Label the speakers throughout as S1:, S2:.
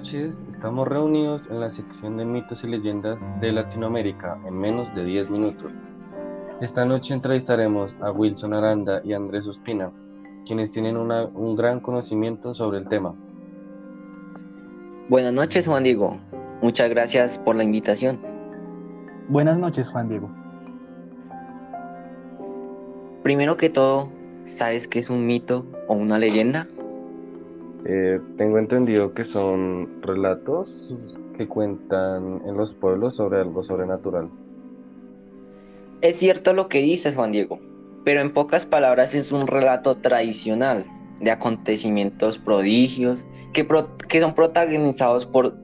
S1: noches, estamos reunidos en la sección de mitos y leyendas de Latinoamérica en menos de 10 minutos. Esta noche entrevistaremos a Wilson Aranda y Andrés Ospina, quienes tienen un gran conocimiento sobre el tema.
S2: Buenas noches, Juan Diego. Muchas gracias por la invitación.
S3: Buenas noches, Juan Diego.
S2: Primero que todo, ¿sabes qué es un mito o una leyenda?
S1: Eh, tengo entendido que son relatos que cuentan en los pueblos sobre algo sobrenatural.
S2: Es cierto lo que dices, Juan Diego, pero en pocas palabras es un relato tradicional de acontecimientos prodigios que, que son protagonizados por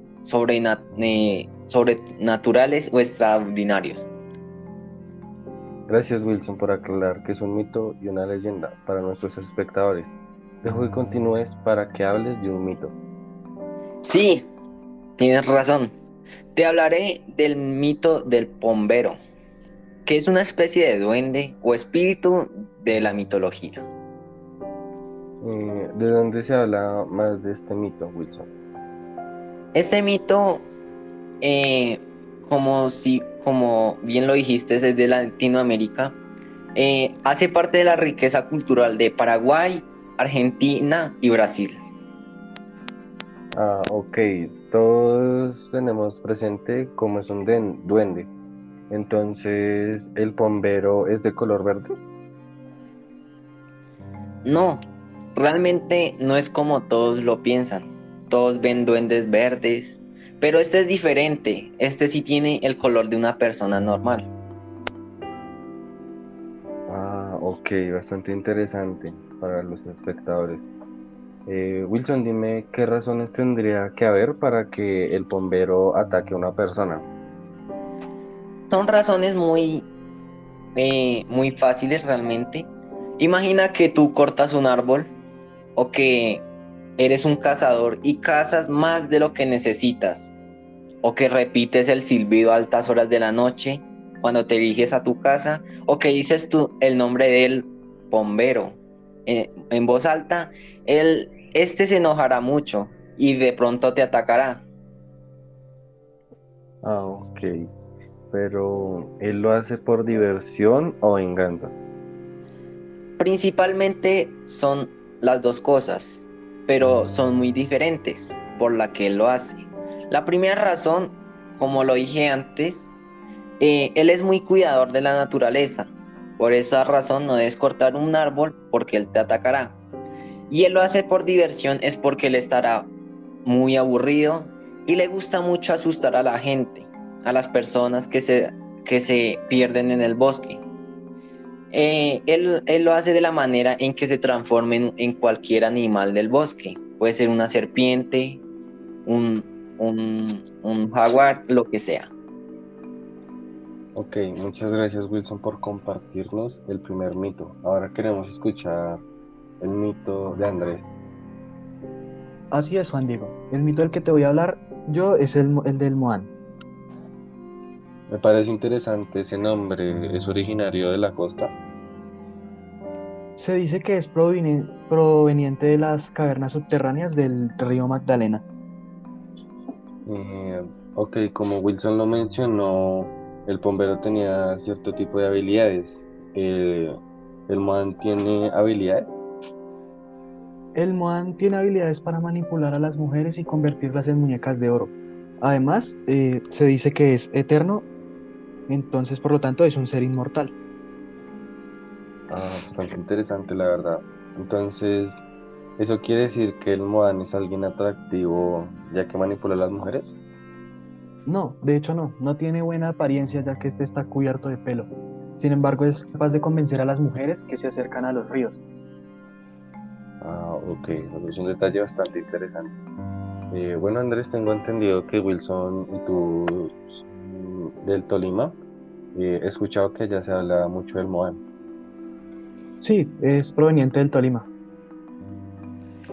S2: eh, sobrenaturales o extraordinarios.
S1: Gracias Wilson por aclarar que es un mito y una leyenda para nuestros espectadores. Dejo que continúes para que hables de un mito.
S2: Sí, tienes razón. Te hablaré del mito del pombero, que es una especie de duende o espíritu de la mitología.
S1: Eh, ¿De dónde se habla más de este mito, Wilson?
S2: Este mito, eh, como, si, como bien lo dijiste, es de Latinoamérica. Eh, hace parte de la riqueza cultural de Paraguay, Argentina y Brasil.
S1: Ah, ok. Todos tenemos presente cómo es un duende. Entonces, ¿el pombero es de color verde?
S2: No, realmente no es como todos lo piensan. Todos ven duendes verdes, pero este es diferente. Este sí tiene el color de una persona normal.
S1: Ok, bastante interesante para los espectadores. Eh, Wilson, dime qué razones tendría que haber para que el bombero ataque a una persona.
S2: Son razones muy, eh, muy fáciles realmente. Imagina que tú cortas un árbol o que eres un cazador y cazas más de lo que necesitas o que repites el silbido a altas horas de la noche cuando te diriges a tu casa o que dices tú el nombre del bombero en, voz alta, él, este se enojará mucho y de pronto te atacará.
S1: Ah, ok. Pero, ¿él lo hace por diversión o venganza?
S2: Principalmente son las dos cosas, pero son muy diferentes por la que él lo hace. La primera razón, como lo dije antes, eh, él es muy cuidador de la naturaleza por esa razón no debes cortar un árbol porque él te atacará. Y él lo hace por diversión es porque él estará muy aburrido y le gusta mucho asustar a la gente, a las personas que se, que se pierden en el bosque. Eh, él, lo hace de la manera en que se transforme en, cualquier animal del bosque. Puede ser una serpiente, un, un jaguar, lo que sea.
S1: Ok, muchas gracias Wilson por compartirnos el primer mito. Ahora queremos escuchar el mito de Andrés.
S3: Así es, Juan Diego. El mito del que te voy a hablar yo es el, el del Moan.
S1: Me parece interesante ese nombre. ¿Es originario de la costa?
S3: Se dice que es proveniente de las cavernas subterráneas del río Magdalena.
S1: Eh, ok, como Wilson lo mencionó, el bombero tenía cierto tipo de habilidades. Eh, ¿El Moan tiene habilidades?
S3: El Moan tiene habilidades para manipular a las mujeres y convertirlas en muñecas de oro. Además, eh, se dice que es eterno, entonces por lo tanto es un ser inmortal.
S1: Ah, bastante interesante la verdad. Entonces, ¿eso quiere decir que el Moan es alguien atractivo ya que manipula a las mujeres?
S3: No, de hecho no, no tiene buena apariencia ya que este está cubierto de pelo. Sin embargo, es capaz de convencer a las mujeres que se acercan a los ríos.
S1: Ah, ok, es un detalle bastante interesante. Eh, bueno, Andrés, tengo entendido que Wilson y tú mm, del Tolima, eh, he escuchado que ya se habla mucho del Moan.
S3: Sí, es proveniente del Tolima.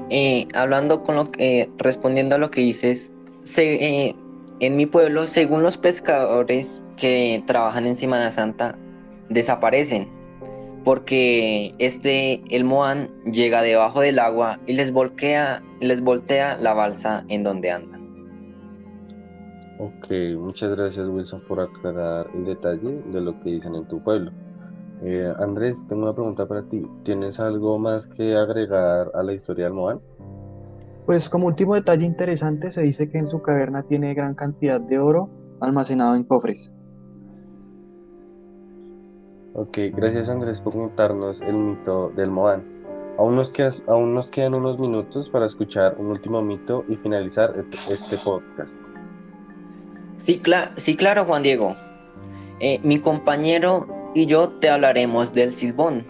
S2: Eh, hablando con lo que, respondiendo a lo que dices, se, en mi pueblo, según los pescadores que trabajan en Semana Santa, desaparecen porque este el Moan llega debajo del agua y les volquea, les voltea la balsa en donde andan.
S1: Ok, muchas gracias Wilson por aclarar el detalle de lo que dicen en tu pueblo. Eh, Andrés, tengo una pregunta para ti. ¿Tienes algo más que agregar a la historia del Moan?
S3: Pues como último detalle interesante, se dice que en su caverna tiene gran cantidad de oro almacenado en cofres.
S1: Ok, gracias Andrés por contarnos el mito del Moan. Aún nos, aún nos quedan unos minutos para escuchar un último mito y finalizar este podcast.
S2: Sí, sí claro, Juan Diego. Eh, mi compañero y yo te hablaremos del silbón,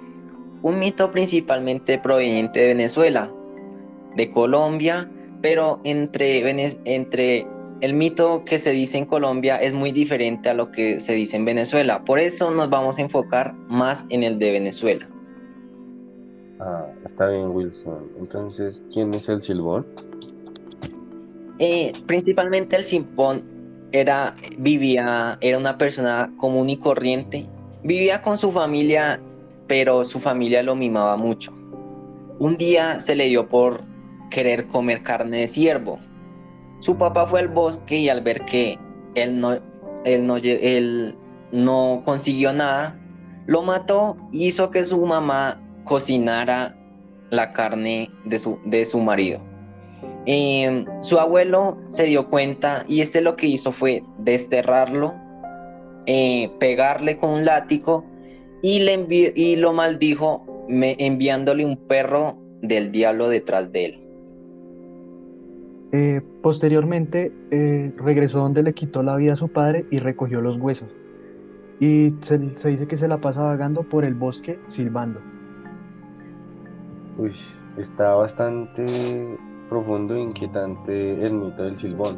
S2: un mito principalmente proveniente de Venezuela, de Colombia, pero entre, entre el mito que se dice en Colombia es muy diferente a lo que se dice en Venezuela. Por eso nos vamos a enfocar más en el de Venezuela.
S1: Ah, está bien, Wilson. Entonces, ¿quién es el silbón?
S2: Eh, principalmente el silbón era, vivía, era una persona común y corriente. Vivía con su familia, pero su familia lo mimaba mucho. Un día se le dio por querer comer carne de ciervo. Su papá fue al bosque y al ver que él no, él no, él no consiguió nada, lo mató y hizo que su mamá cocinara la carne de su, de su marido. Em, su abuelo se dio cuenta y este lo que hizo fue desterrarlo, eh, pegarle con un látigo y, le y lo maldijo enviándole un perro del diablo detrás de él.
S3: Eh, posteriormente eh, regresó donde le quitó la vida a su padre y recogió los huesos. Y se, se, dice que se la pasa vagando por el bosque silbando.
S1: Uy, está bastante profundo e inquietante el mito del silbón.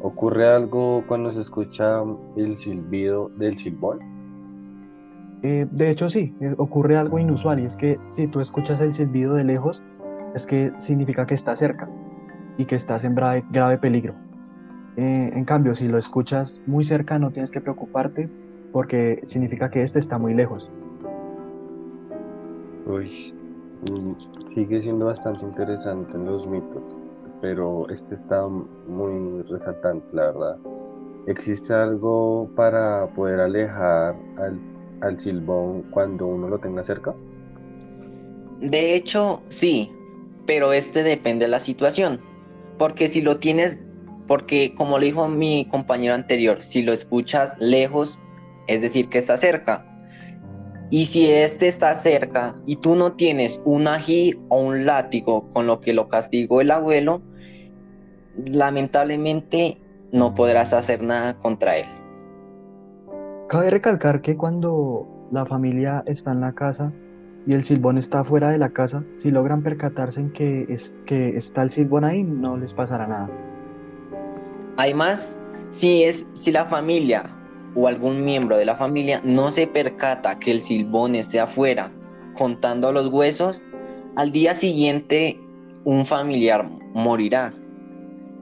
S1: ¿Ocurre algo cuando se escucha el silbido del silbón?
S3: Eh, de hecho sí, ocurre algo inusual y es que si tú escuchas el silbido de lejos, es que significa que está cerca y que estás en grave, peligro. Eh, en cambio, si lo escuchas muy cerca, no tienes que preocuparte porque significa que este está muy lejos.
S1: Uy, mm, sigue siendo bastante interesante en los mitos, pero este está muy resaltante, la verdad. ¿Existe algo para poder alejar al, al silbón cuando uno lo tenga cerca?
S2: De hecho, sí, pero este depende de la situación. Porque si lo tienes, porque como le dijo mi compañero anterior, si lo escuchas lejos, es decir, que está cerca. Y si este está cerca y tú no tienes un ají o un látigo con lo que lo castigó el abuelo, lamentablemente no podrás hacer nada contra él.
S3: Cabe recalcar que cuando la familia está en la casa, y el silbón está fuera de la casa, si logran percatarse en que, es, que está el silbón ahí, no les pasará nada.
S2: Además, si, es, si la familia o algún miembro de la familia no se percata que el silbón esté afuera contando los huesos, al día siguiente un familiar morirá.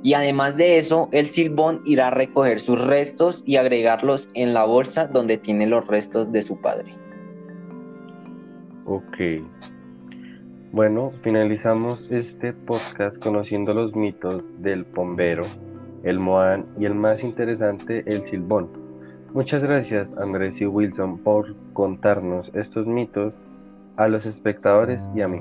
S2: Y además de eso, el silbón irá a recoger sus restos y agregarlos en la bolsa donde tiene los restos de su padre.
S1: Ok. Bueno, finalizamos este podcast conociendo los mitos del pombero, el moán y el más interesante, el silbón. Muchas gracias Andrés y Wilson por contarnos estos mitos a los espectadores y a mí.